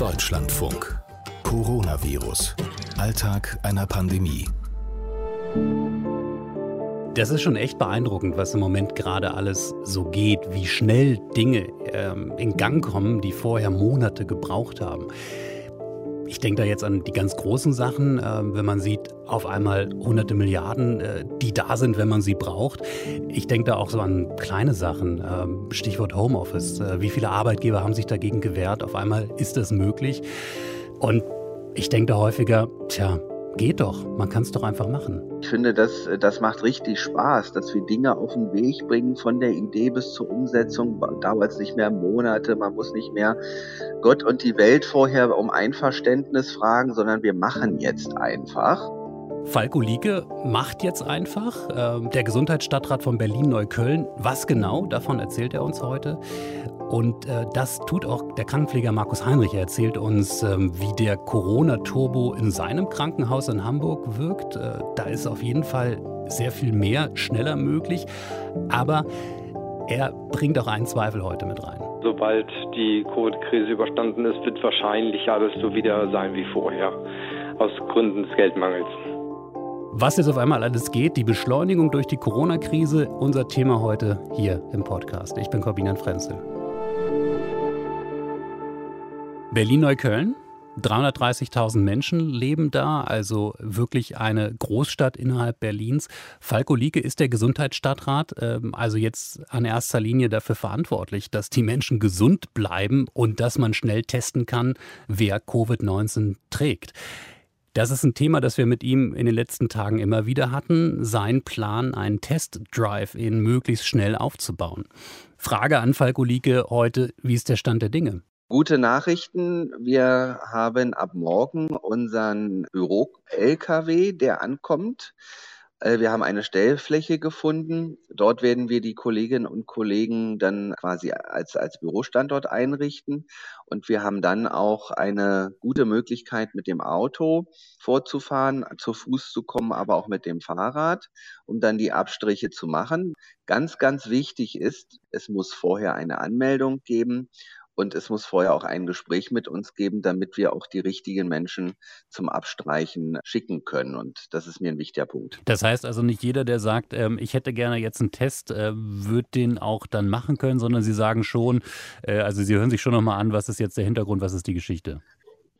Deutschlandfunk. Coronavirus. Alltag einer Pandemie. Das ist schon echt beeindruckend, was im Moment gerade alles so geht, wie schnell Dinge ähm, in Gang kommen, die vorher Monate gebraucht haben. Ich denke da jetzt an die ganz großen Sachen, äh, wenn man sieht, auf einmal hunderte Milliarden, äh, die da sind, wenn man sie braucht. Ich denke da auch so an kleine Sachen, äh, Stichwort Homeoffice. Äh, wie viele Arbeitgeber haben sich dagegen gewehrt? Auf einmal ist das möglich. Und ich denke da häufiger, tja, Geht doch, man kann es doch einfach machen. Ich finde, das, das macht richtig Spaß, dass wir Dinge auf den Weg bringen, von der Idee bis zur Umsetzung. Dauert es nicht mehr Monate, man muss nicht mehr Gott und die Welt vorher um Einverständnis fragen, sondern wir machen jetzt einfach. Falko Lieke macht jetzt einfach. Ähm, der Gesundheitsstadtrat von Berlin-Neukölln. Was genau, davon erzählt er uns heute. Und äh, das tut auch der Krankenpfleger Markus Heinrich. Er erzählt uns, ähm, wie der Corona-Turbo in seinem Krankenhaus in Hamburg wirkt. Äh, da ist auf jeden Fall sehr viel mehr, schneller möglich. Aber er bringt auch einen Zweifel heute mit rein. Sobald die Covid-Krise überstanden ist, wird wahrscheinlich alles so wieder sein wie vorher, aus Gründen des Geldmangels. Was jetzt auf einmal alles geht, die Beschleunigung durch die Corona-Krise, unser Thema heute hier im Podcast. Ich bin Corbinian Frenzel. Berlin-Neukölln, 330.000 Menschen leben da, also wirklich eine Großstadt innerhalb Berlins. Falko Lieke ist der Gesundheitsstadtrat, ähm, also jetzt an erster Linie dafür verantwortlich, dass die Menschen gesund bleiben und dass man schnell testen kann, wer Covid-19 trägt. Das ist ein Thema, das wir mit ihm in den letzten Tagen immer wieder hatten. Sein Plan, einen Testdrive in möglichst schnell aufzubauen. Frage an Falko Lieke heute, wie ist der Stand der Dinge? Gute Nachrichten. Wir haben ab morgen unseren Büro-LKW, der ankommt. Äh, wir haben eine Stellfläche gefunden. Dort werden wir die Kolleginnen und Kollegen dann quasi als, als Bürostandort einrichten. Und wir haben dann auch eine gute Möglichkeit, mit dem Auto vorzufahren, zu Fuß zu kommen, aber auch mit dem Fahrrad, um dann die Abstriche zu machen. Ganz, ganz wichtig ist, es muss vorher eine Anmeldung geben und es muss vorher auch ein Gespräch mit uns geben, damit wir auch die richtigen Menschen zum Abstreichen schicken können. Und das ist mir ein wichtiger Punkt. Das heißt also nicht jeder, der sagt, ähm, ich hätte gerne jetzt einen Test, äh, wird den auch dann machen können, sondern Sie sagen schon, äh, also Sie hören sich schon nochmal an, was ist jetzt der Hintergrund, was ist die Geschichte?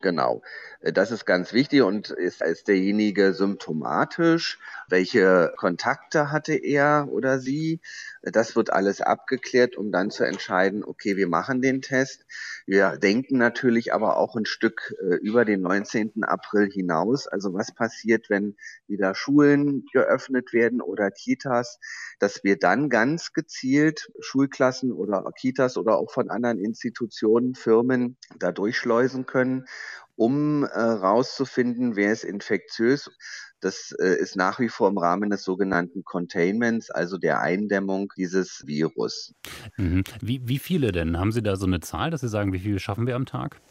Genau, äh, das ist ganz wichtig und ist, ist derjenige symptomatisch? Welche Kontakte hatte er oder sie? Das wird alles abgeklärt, um dann zu entscheiden, okay, wir machen den Test. Wir denken natürlich aber auch ein Stück äh, über den 19. April hinaus. Also was passiert, wenn wieder Schulen geöffnet werden oder Kitas, dass wir dann ganz gezielt Schulklassen oder Kitas oder auch von anderen Institutionen, Firmen da durchschleusen können, um äh, rauszufinden, wer ist infektiös das äh, ist nach wie vor im Rahmen des sogenannten Containments, also der Eindämmung dieses Virus. Mhm. Wie, wie viele denn? Haben Sie da so eine Zahl, dass Sie sagen, wie viele schaffen wir am Tag?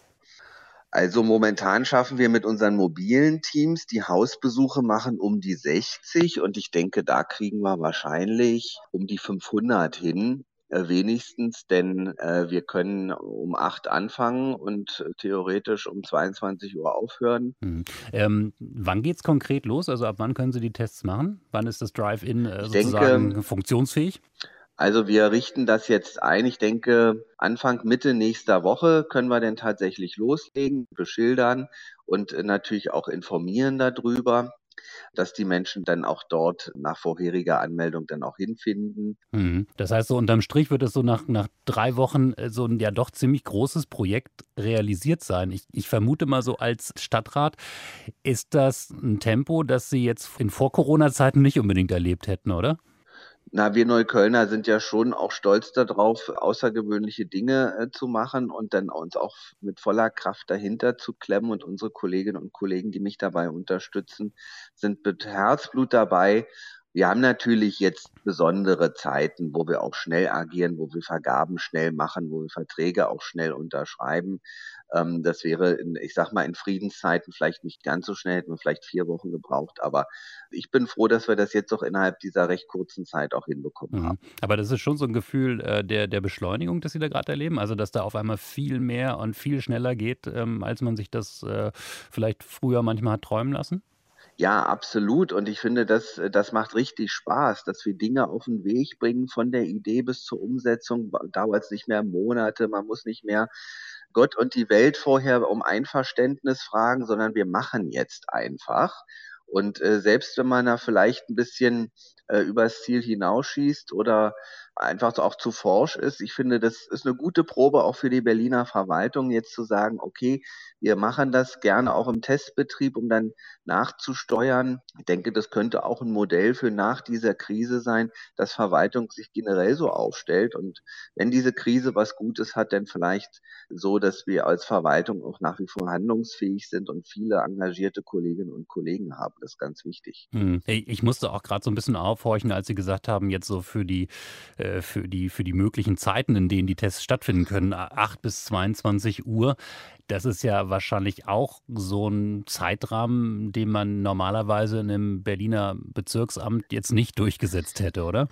Also momentan schaffen wir mit unseren mobilen Teams, die Hausbesuche machen, um die 60 und ich denke, da kriegen wir wahrscheinlich um die 500 hin. Äh, wenigstens, denn äh, wir können um acht anfangen und äh, theoretisch um 22 Uhr aufhören. Hm. Ähm, wann geht es konkret los? Also ab wann können Sie die Tests machen? Wann ist das Drive-In äh, sozusagen denke, funktionsfähig? Also wir richten das jetzt ein. Ich denke, Anfang, Mitte nächster Woche können wir denn tatsächlich loslegen, beschildern und äh, natürlich auch informieren darüber dass die Menschen dann auch dort nach vorheriger Anmeldung dann auch hinfinden. Mhm. Das heißt, so unterm Strich wird es so nach, nach drei Wochen äh, so ein ja doch ziemlich großes Projekt realisiert sein. Ich, ich vermute mal so als Stadtrat, ist das ein Tempo, das Sie jetzt in Vor-Corona-Zeiten nicht unbedingt erlebt hätten, oder? Na, wir Neuköllner sind ja schon auch stolz darauf, außergewöhnliche Dinge äh, zu machen und dann uns auch mit voller Kraft dahinter zu klemmen. Und unsere Kolleginnen und Kollegen, die mich dabei unterstützen, sind mit Herzblut dabei. Wir haben natürlich jetzt besondere Zeiten, wo wir auch schnell agieren, wo wir Vergaben schnell machen, wo wir Verträge auch schnell unterschreiben. Ähm, das wäre, in, ich sag mal, in Friedenszeiten vielleicht nicht ganz so schnell, hätten wir vielleicht vier Wochen gebraucht. Aber ich bin froh, dass wir das jetzt doch innerhalb dieser recht kurzen Zeit auch hinbekommen mhm. haben. Aber das ist schon so ein Gefühl äh, der, der Beschleunigung, das Sie da gerade erleben. Also, dass da auf einmal viel mehr und viel schneller geht, ähm, als man sich das äh, vielleicht früher manchmal hat träumen lassen? Ja, absolut. Und ich finde, das, das macht richtig Spaß, dass wir Dinge auf den Weg bringen, von der Idee bis zur Umsetzung. Dauert es nicht mehr Monate, man muss nicht mehr Gott und die Welt vorher um Einverständnis fragen, sondern wir machen jetzt einfach. Und äh, selbst wenn man da vielleicht ein bisschen äh, übers Ziel hinausschießt oder einfach auch zu forsch ist. Ich finde, das ist eine gute Probe auch für die Berliner Verwaltung, jetzt zu sagen, okay, wir machen das gerne auch im Testbetrieb, um dann nachzusteuern. Ich denke, das könnte auch ein Modell für nach dieser Krise sein, dass Verwaltung sich generell so aufstellt. Und wenn diese Krise was Gutes hat, dann vielleicht so, dass wir als Verwaltung auch nach wie vor handlungsfähig sind und viele engagierte Kolleginnen und Kollegen haben. Das ist ganz wichtig. Hm. Ich musste auch gerade so ein bisschen aufhorchen, als Sie gesagt haben, jetzt so für die äh, für, die, für die möglichen Zeiten, in denen die Tests stattfinden können, 8 bis 22 Uhr. Das ist ja wahrscheinlich auch so ein Zeitrahmen, den man normalerweise in einem Berliner Bezirksamt jetzt nicht durchgesetzt hätte, oder?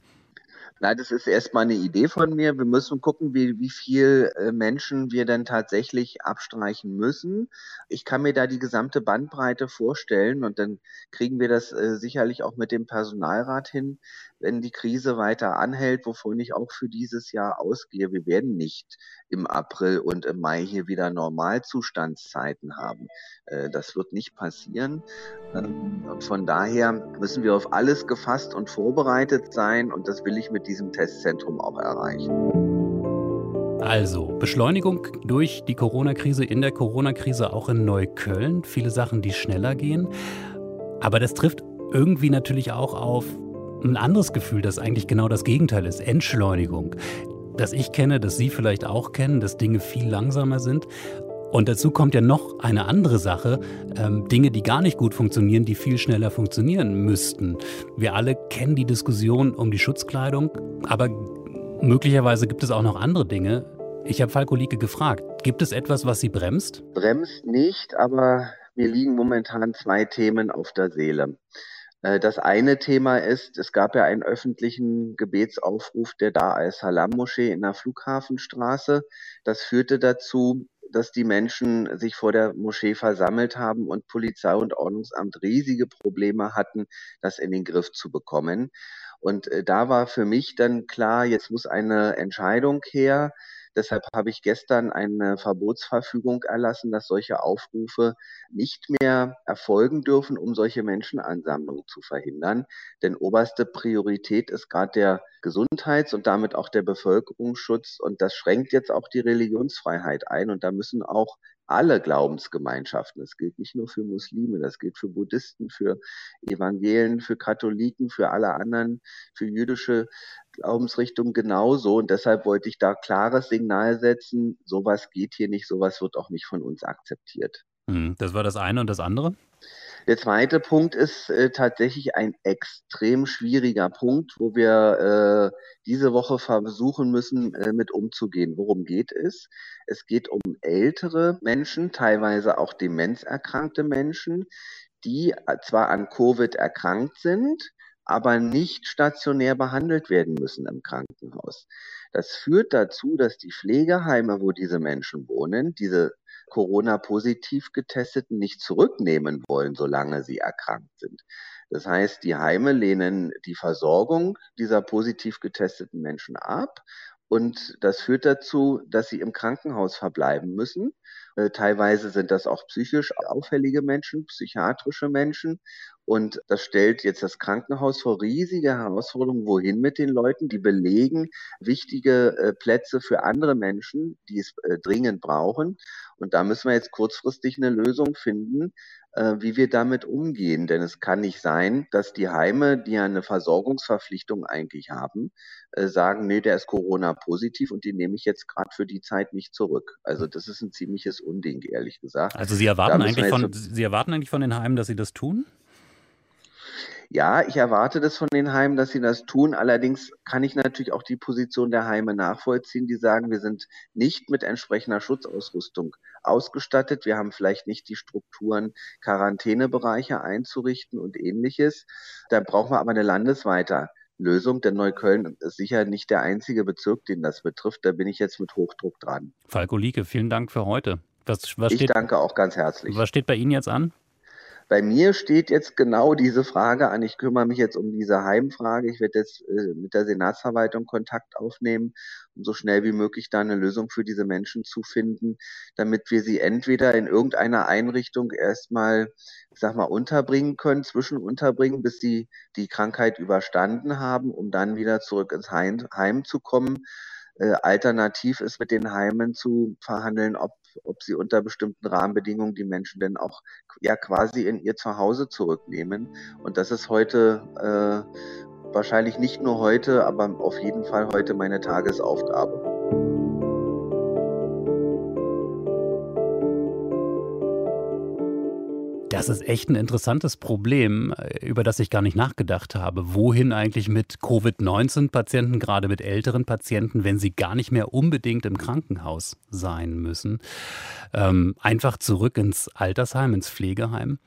Nein, das ist erstmal eine Idee von mir. Wir müssen gucken, wie, wie viel äh, Menschen wir denn tatsächlich abstreichen müssen. Ich kann mir da die gesamte Bandbreite vorstellen und dann kriegen wir das äh, sicherlich auch mit dem Personalrat hin, wenn die Krise weiter anhält, wovon ich auch für dieses Jahr ausgehe. Wir werden nicht im April und im Mai hier wieder Normalzustandszeiten haben. Äh, das wird nicht passieren. Ähm, von daher müssen wir auf alles gefasst und vorbereitet sein und das will ich mit diesem Testzentrum auch erreichen. Also, Beschleunigung durch die Corona-Krise, in der Corona-Krise auch in Neukölln. Viele Sachen, die schneller gehen. Aber das trifft irgendwie natürlich auch auf ein anderes Gefühl, das eigentlich genau das Gegenteil ist. Entschleunigung. Das ich kenne, das Sie vielleicht auch kennen, dass Dinge viel langsamer sind. Und dazu kommt ja noch eine andere Sache, ähm, Dinge, die gar nicht gut funktionieren, die viel schneller funktionieren müssten. Wir alle kennen die Diskussion um die Schutzkleidung, aber möglicherweise gibt es auch noch andere Dinge. Ich habe Falko Lieke gefragt, gibt es etwas, was Sie bremst? Bremst nicht, aber mir liegen momentan zwei Themen auf der Seele. Äh, das eine Thema ist, es gab ja einen öffentlichen Gebetsaufruf der Dar al-Salam-Moschee in der Flughafenstraße. Das führte dazu, dass die Menschen sich vor der Moschee versammelt haben und Polizei und Ordnungsamt riesige Probleme hatten, das in den Griff zu bekommen. Und äh, da war für mich dann klar, jetzt muss eine Entscheidung her. Deshalb habe ich gestern eine Verbotsverfügung erlassen, dass solche Aufrufe nicht mehr erfolgen dürfen, um solche Menschenansammlungen zu verhindern. Denn oberste Priorität ist gerade der Gesundheits- und damit auch der Bevölkerungsschutz. Und das schränkt jetzt auch die Religionsfreiheit ein. Und da müssen auch alle Glaubensgemeinschaften. Das gilt nicht nur für Muslime, das gilt für Buddhisten, für Evangelen, für Katholiken, für alle anderen, für jüdische Glaubensrichtungen genauso. Und deshalb wollte ich da klares Signal setzen, sowas geht hier nicht, sowas wird auch nicht von uns akzeptiert. Hm, das war das eine und das andere? Der zweite Punkt ist äh, tatsächlich ein extrem schwieriger Punkt, wo wir äh, diese Woche versuchen müssen, äh, mit umzugehen. Worum geht es? Es geht um ältere Menschen, teilweise auch demenzerkrankte Menschen, die äh, zwar an Covid erkrankt sind, aber nicht stationär behandelt werden müssen im Krankenhaus. Das führt dazu, dass die Pflegeheime, wo diese Menschen wohnen, diese Corona-positiv getesteten nicht zurücknehmen wollen, solange sie erkrankt sind. Das heißt, die Heime lehnen die Versorgung dieser positiv getesteten Menschen ab und das führt dazu, dass sie im Krankenhaus verbleiben müssen. Äh, teilweise sind das auch psychisch auffällige Menschen, psychiatrische Menschen. Und das stellt jetzt das Krankenhaus vor riesige Herausforderungen. Wohin mit den Leuten? Die belegen wichtige äh, Plätze für andere Menschen, die es äh, dringend brauchen. Und da müssen wir jetzt kurzfristig eine Lösung finden, äh, wie wir damit umgehen. Denn es kann nicht sein, dass die Heime, die ja eine Versorgungsverpflichtung eigentlich haben, sagen, nee, der ist Corona-positiv und die nehme ich jetzt gerade für die Zeit nicht zurück. Also das ist ein ziemliches Unding, ehrlich gesagt. Also Sie erwarten, eigentlich von, Sie erwarten eigentlich von den Heimen, dass sie das tun? Ja, ich erwarte das von den Heimen, dass sie das tun. Allerdings kann ich natürlich auch die Position der Heime nachvollziehen, die sagen, wir sind nicht mit entsprechender Schutzausrüstung ausgestattet. Wir haben vielleicht nicht die Strukturen, Quarantänebereiche einzurichten und ähnliches. Da brauchen wir aber eine landesweite Lösung, denn Neukölln ist sicher nicht der einzige Bezirk, den das betrifft. Da bin ich jetzt mit Hochdruck dran. Falko Lieke, vielen Dank für heute. Was, was ich steht, danke auch ganz herzlich. Was steht bei Ihnen jetzt an? Bei mir steht jetzt genau diese Frage an. Ich kümmere mich jetzt um diese Heimfrage. Ich werde jetzt äh, mit der Senatsverwaltung Kontakt aufnehmen, um so schnell wie möglich da eine Lösung für diese Menschen zu finden, damit wir sie entweder in irgendeiner Einrichtung erstmal, ich sag mal, unterbringen können, zwischenunterbringen, bis sie die Krankheit überstanden haben, um dann wieder zurück ins Heim, Heim zu kommen. Äh, alternativ ist mit den Heimen zu verhandeln, ob ob sie unter bestimmten Rahmenbedingungen die Menschen denn auch ja quasi in ihr Zuhause zurücknehmen. Und das ist heute äh, wahrscheinlich nicht nur heute, aber auf jeden Fall heute meine Tagesaufgabe. Das ist echt ein interessantes Problem, äh, über das ich gar nicht nachgedacht habe. Wohin eigentlich mit Covid-19-Patienten, gerade mit älteren Patienten, wenn sie gar nicht mehr unbedingt im Krankenhaus sein müssen? Ähm, einfach zurück ins Altersheim, ins Pflegeheim?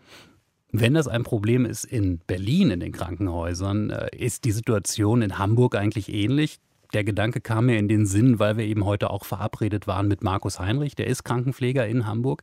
Wenn das ein Problem ist in Berlin in den Krankenhäusern, äh, ist die Situation in Hamburg eigentlich ähnlich? Der Gedanke kam mir in den Sinn, weil wir eben heute auch verabredet waren mit Markus Heinrich, der ist Krankenpfleger in Hamburg.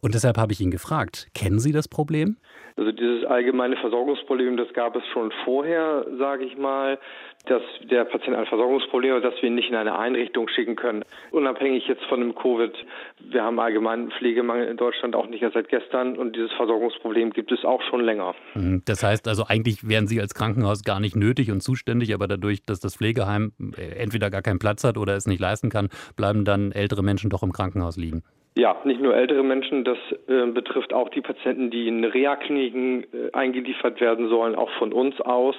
Und deshalb habe ich ihn gefragt, kennen Sie das Problem? Also dieses allgemeine Versorgungsproblem, das gab es schon vorher, sage ich mal, dass der Patient ein Versorgungsproblem hat, dass wir ihn nicht in eine Einrichtung schicken können. Unabhängig jetzt von dem Covid. Wir haben allgemeinen Pflegemangel in Deutschland auch nicht erst seit gestern und dieses Versorgungsproblem gibt es auch schon länger. Mhm. Das heißt also, eigentlich wären Sie als Krankenhaus gar nicht nötig und zuständig, aber dadurch, dass das Pflegeheim äh, entweder gar keinen Platz hat oder es nicht leisten kann, bleiben dann ältere Menschen doch im Krankenhaus liegen. Ja, nicht nur ältere Menschen, das äh, betrifft auch die Patienten, die in Reha-Kliniken äh, eingeliefert werden sollen, auch von uns aus.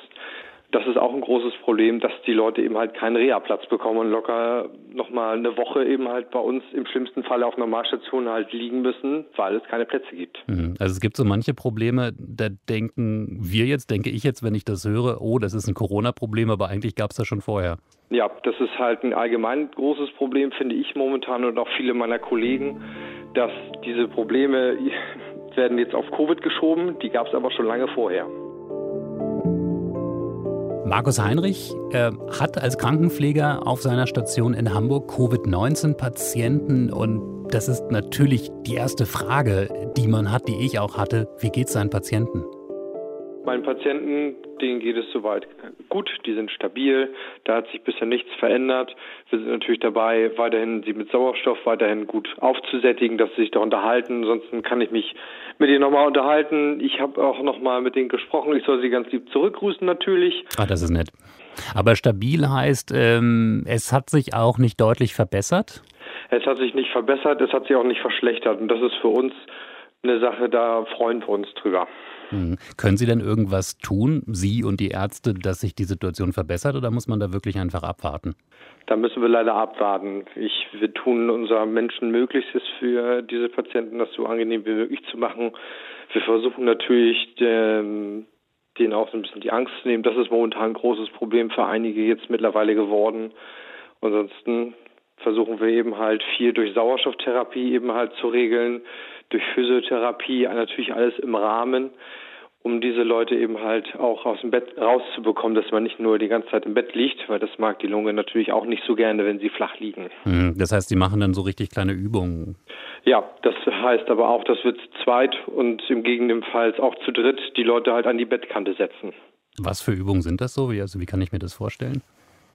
Das ist auch ein großes Problem, dass die Leute eben halt keinen Reha-Platz bekommen und locker nochmal eine Woche eben halt bei uns im schlimmsten Fall auf Normalstationen halt liegen müssen, weil es keine Plätze gibt. Mhm. Also es gibt so manche Probleme, da denken wir jetzt, denke ich jetzt, wenn ich das höre, oh, das ist ein Corona-Problem, aber eigentlich gab es das schon vorher. Ja, das ist halt ein allgemein großes Problem, finde ich momentan und auch viele meiner Kollegen, dass diese Probleme werden jetzt auf Covid geschoben, die gab es aber schon lange vorher. Markus Heinrich äh, hat als Krankenpfleger auf seiner Station in Hamburg Covid-19-Patienten und das ist natürlich die erste Frage, die man hat, die ich auch hatte. Wie geht es seinen Patienten? Meinen Patienten, denen geht es soweit gut, die sind stabil, da hat sich bisher nichts verändert. Wir sind natürlich dabei, weiterhin sie mit Sauerstoff weiterhin gut aufzusättigen, dass sie sich da unterhalten. Ansonsten kann ich mich mit ihnen nochmal unterhalten. Ich habe auch nochmal mit denen gesprochen. Ich soll sie ganz lieb zurückgrüßen natürlich. Ah, das ist nett. Aber stabil heißt, ähm, es hat sich auch nicht deutlich verbessert? Es hat sich nicht verbessert, es hat sich auch nicht verschlechtert. Und das ist für uns eine Sache, da freuen wir uns drüber. Mhm. Können Sie denn irgendwas tun, Sie und die Ärzte, dass sich die Situation verbessert oder muss man da wirklich einfach abwarten? Da müssen wir leider abwarten. Ich, wir tun unser Menschen Möglichstes für diese Patienten, das so angenehm wie möglich zu machen. Wir versuchen natürlich, ähm, denen auch so ein bisschen die Angst zu nehmen. Das ist momentan ein großes Problem für einige jetzt mittlerweile geworden. Ansonsten versuchen wir eben halt viel durch Sauerstofftherapie eben halt zu regeln durch Physiotherapie, natürlich alles im Rahmen, um diese Leute eben halt auch aus dem Bett rauszubekommen, dass man nicht nur die ganze Zeit im Bett liegt, weil das mag die Lunge natürlich auch nicht so gerne, wenn sie flach liegen. Hm, das heißt, Sie machen dann so richtig kleine Übungen? Ja, das heißt aber auch, dass wir zu zweit und im Gegenteil auch zu dritt die Leute halt an die Bettkante setzen. Was für Übungen sind das so? Wie, also wie kann ich mir das vorstellen?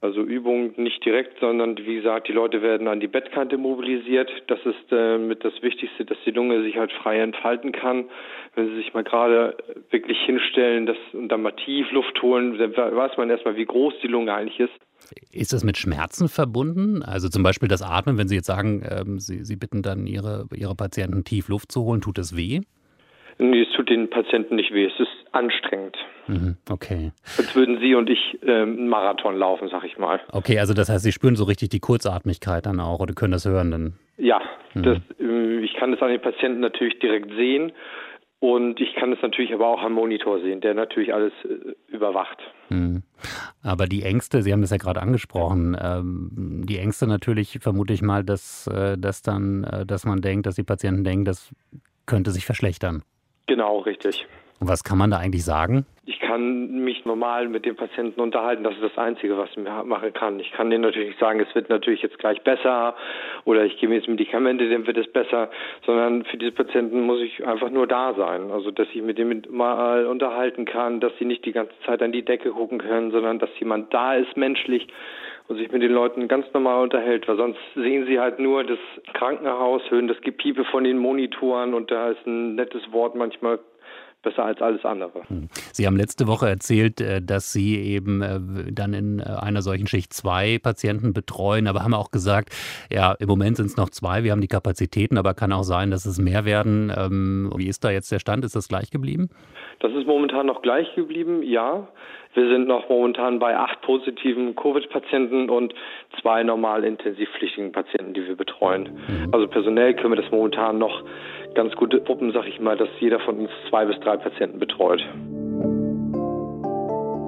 Also Übung nicht direkt, sondern wie gesagt, die Leute werden an die Bettkante mobilisiert. Das ist äh, mit das Wichtigste, dass die Lunge sich halt frei entfalten kann. Wenn sie sich mal gerade wirklich hinstellen das, und dann mal tief Luft holen, dann weiß man erstmal, wie groß die Lunge eigentlich ist. Ist das mit Schmerzen verbunden? Also zum Beispiel das Atmen, wenn Sie jetzt sagen, ähm, Sie, Sie bitten dann Ihre, Ihre Patienten tief Luft zu holen, tut das weh? Nee, es tut den Patienten nicht weh. Es ist anstrengend. Mhm, okay. Als würden Sie und ich ähm, einen Marathon laufen, sag ich mal. Okay, also das heißt, Sie spüren so richtig die Kurzatmigkeit dann auch oder können das hören dann? Ja, mhm. das, äh, ich kann das an den Patienten natürlich direkt sehen. Und ich kann es natürlich aber auch am Monitor sehen, der natürlich alles äh, überwacht. Hm. Aber die Ängste, Sie haben das ja gerade angesprochen, ähm, die Ängste natürlich vermute ich mal, dass, äh, dass dann, äh, dass man denkt, dass die Patienten denken, das könnte sich verschlechtern. Genau, richtig. Und was kann man da eigentlich sagen? Ich kann mich normal mit dem Patienten unterhalten. Das ist das Einzige, was ich machen kann. Ich kann denen natürlich nicht sagen, es wird natürlich jetzt gleich besser oder ich gebe jetzt Medikamente, dann wird es besser, sondern für diese Patienten muss ich einfach nur da sein. Also, dass ich mit dem mal unterhalten kann, dass sie nicht die ganze Zeit an die Decke gucken können, sondern dass jemand da ist, menschlich, und sich mit den Leuten ganz normal unterhält, weil sonst sehen sie halt nur das Krankenhaus, hören das Gepiepe von den Monitoren und da ist ein nettes Wort manchmal besser als alles andere. Hm. Sie haben letzte Woche erzählt, äh, dass Sie eben äh, dann in äh, einer solchen Schicht zwei Patienten betreuen, aber haben auch gesagt, ja, im Moment sind es noch zwei, wir haben die Kapazitäten, aber kann auch sein, dass es mehr werden. Ähm, wie ist da jetzt der Stand? Ist das gleich geblieben? Das ist momentan noch gleich geblieben, ja. Wir sind noch momentan bei acht positiven Covid-Patienten und zwei normal intensivpflichtigen Patienten, die wir betreuen. Mhm. Also personell können wir das momentan noch ganz gute Gruppen, sag ich mal, dass jeder von uns zwei bis drei Patienten betreut.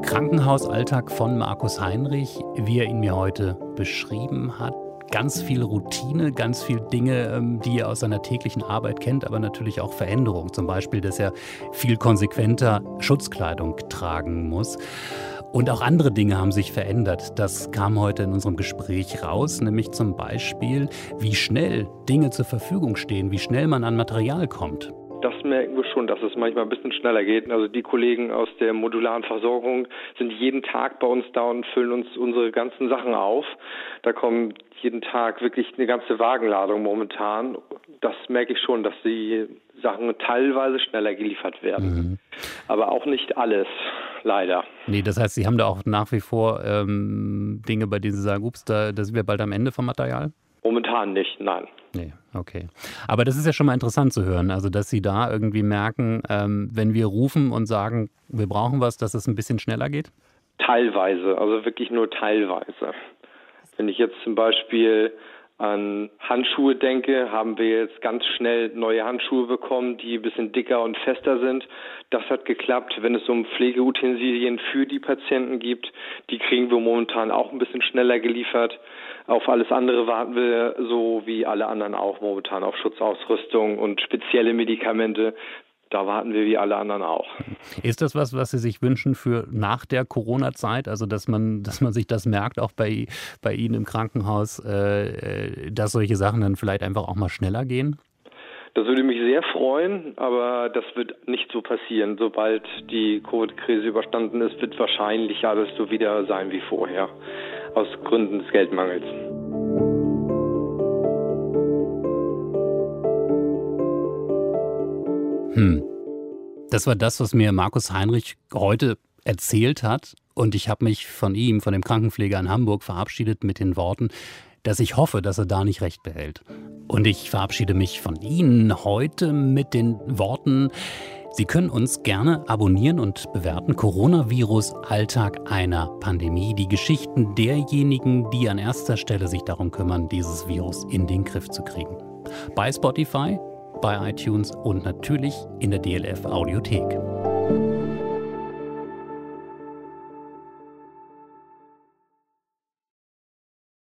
Krankenhausalltag von Markus Heinrich, wie er ihn mir heute beschrieben hat. Ganz viel Routine, ganz viel Dinge, ähm, die er aus seiner täglichen Arbeit kennt, aber natürlich auch Veränderungen. Zum Beispiel, dass er viel konsequenter Schutzkleidung tragen muss. Und auch andere Dinge haben sich verändert. Das kam heute in unserem Gespräch raus, nämlich zum Beispiel, wie schnell Dinge zur Verfügung stehen, wie schnell man an Material kommt. Das merken wir schon, dass es manchmal ein bisschen schneller geht. Also die Kollegen aus der modularen Versorgung sind jeden Tag bei uns da und füllen uns unsere ganzen Sachen auf. Da kommen jeden Tag wirklich eine ganze Wagenladung momentan. Das merke ich schon, dass die Sachen teilweise schneller geliefert werden. Mhm. Aber auch nicht alles leider. Nee, das heißt, Sie haben da auch nach wie vor ähm, Dinge, bei denen Sie sagen, ups, da, da sind wir bald am Ende vom Material? Momentan nicht, nein. Nee, okay. Aber das ist ja schon mal interessant zu hören, also dass Sie da irgendwie merken, ähm, wenn wir rufen und sagen, wir brauchen was, dass es ein bisschen schneller geht? Teilweise, also wirklich nur teilweise. Wenn ich jetzt zum Beispiel an Handschuhe denke, haben wir jetzt ganz schnell neue Handschuhe bekommen, die ein bisschen dicker und fester sind. Das hat geklappt. Wenn es um Pflegeutensilien für die Patienten gibt, die kriegen wir momentan auch ein bisschen schneller geliefert. Auf alles andere warten wir so wie alle anderen auch momentan auf Schutzausrüstung und spezielle Medikamente da warten wir wie alle anderen auch. Ist das was, was Sie sich wünschen für nach der Corona-Zeit? Also, dass man, dass man sich das merkt, auch bei, bei Ihnen im Krankenhaus, äh, dass solche Sachen dann vielleicht einfach auch mal schneller gehen? Das würde mich sehr freuen, aber das wird nicht so passieren. Sobald die Covid-Krise überstanden ist, wird wahrscheinlich alles so wieder sein wie vorher, aus Gründen des Geldmangels. Hm. Das war das, was mir Markus Heinrich heute erzählt hat. Und ich habe mich von ihm, von dem Krankenpfleger in Hamburg, verabschiedet mit den Worten, dass ich hoffe, dass er da nicht recht behält. Und ich verabschiede mich von Ihnen heute mit den Worten, Sie können uns gerne abonnieren und bewerten. Coronavirus, Alltag einer Pandemie. Die Geschichten derjenigen, die an erster Stelle sich darum kümmern, dieses Virus in den Griff zu kriegen. Bei Spotify bei iTunes und natürlich in der DLF Audiothek.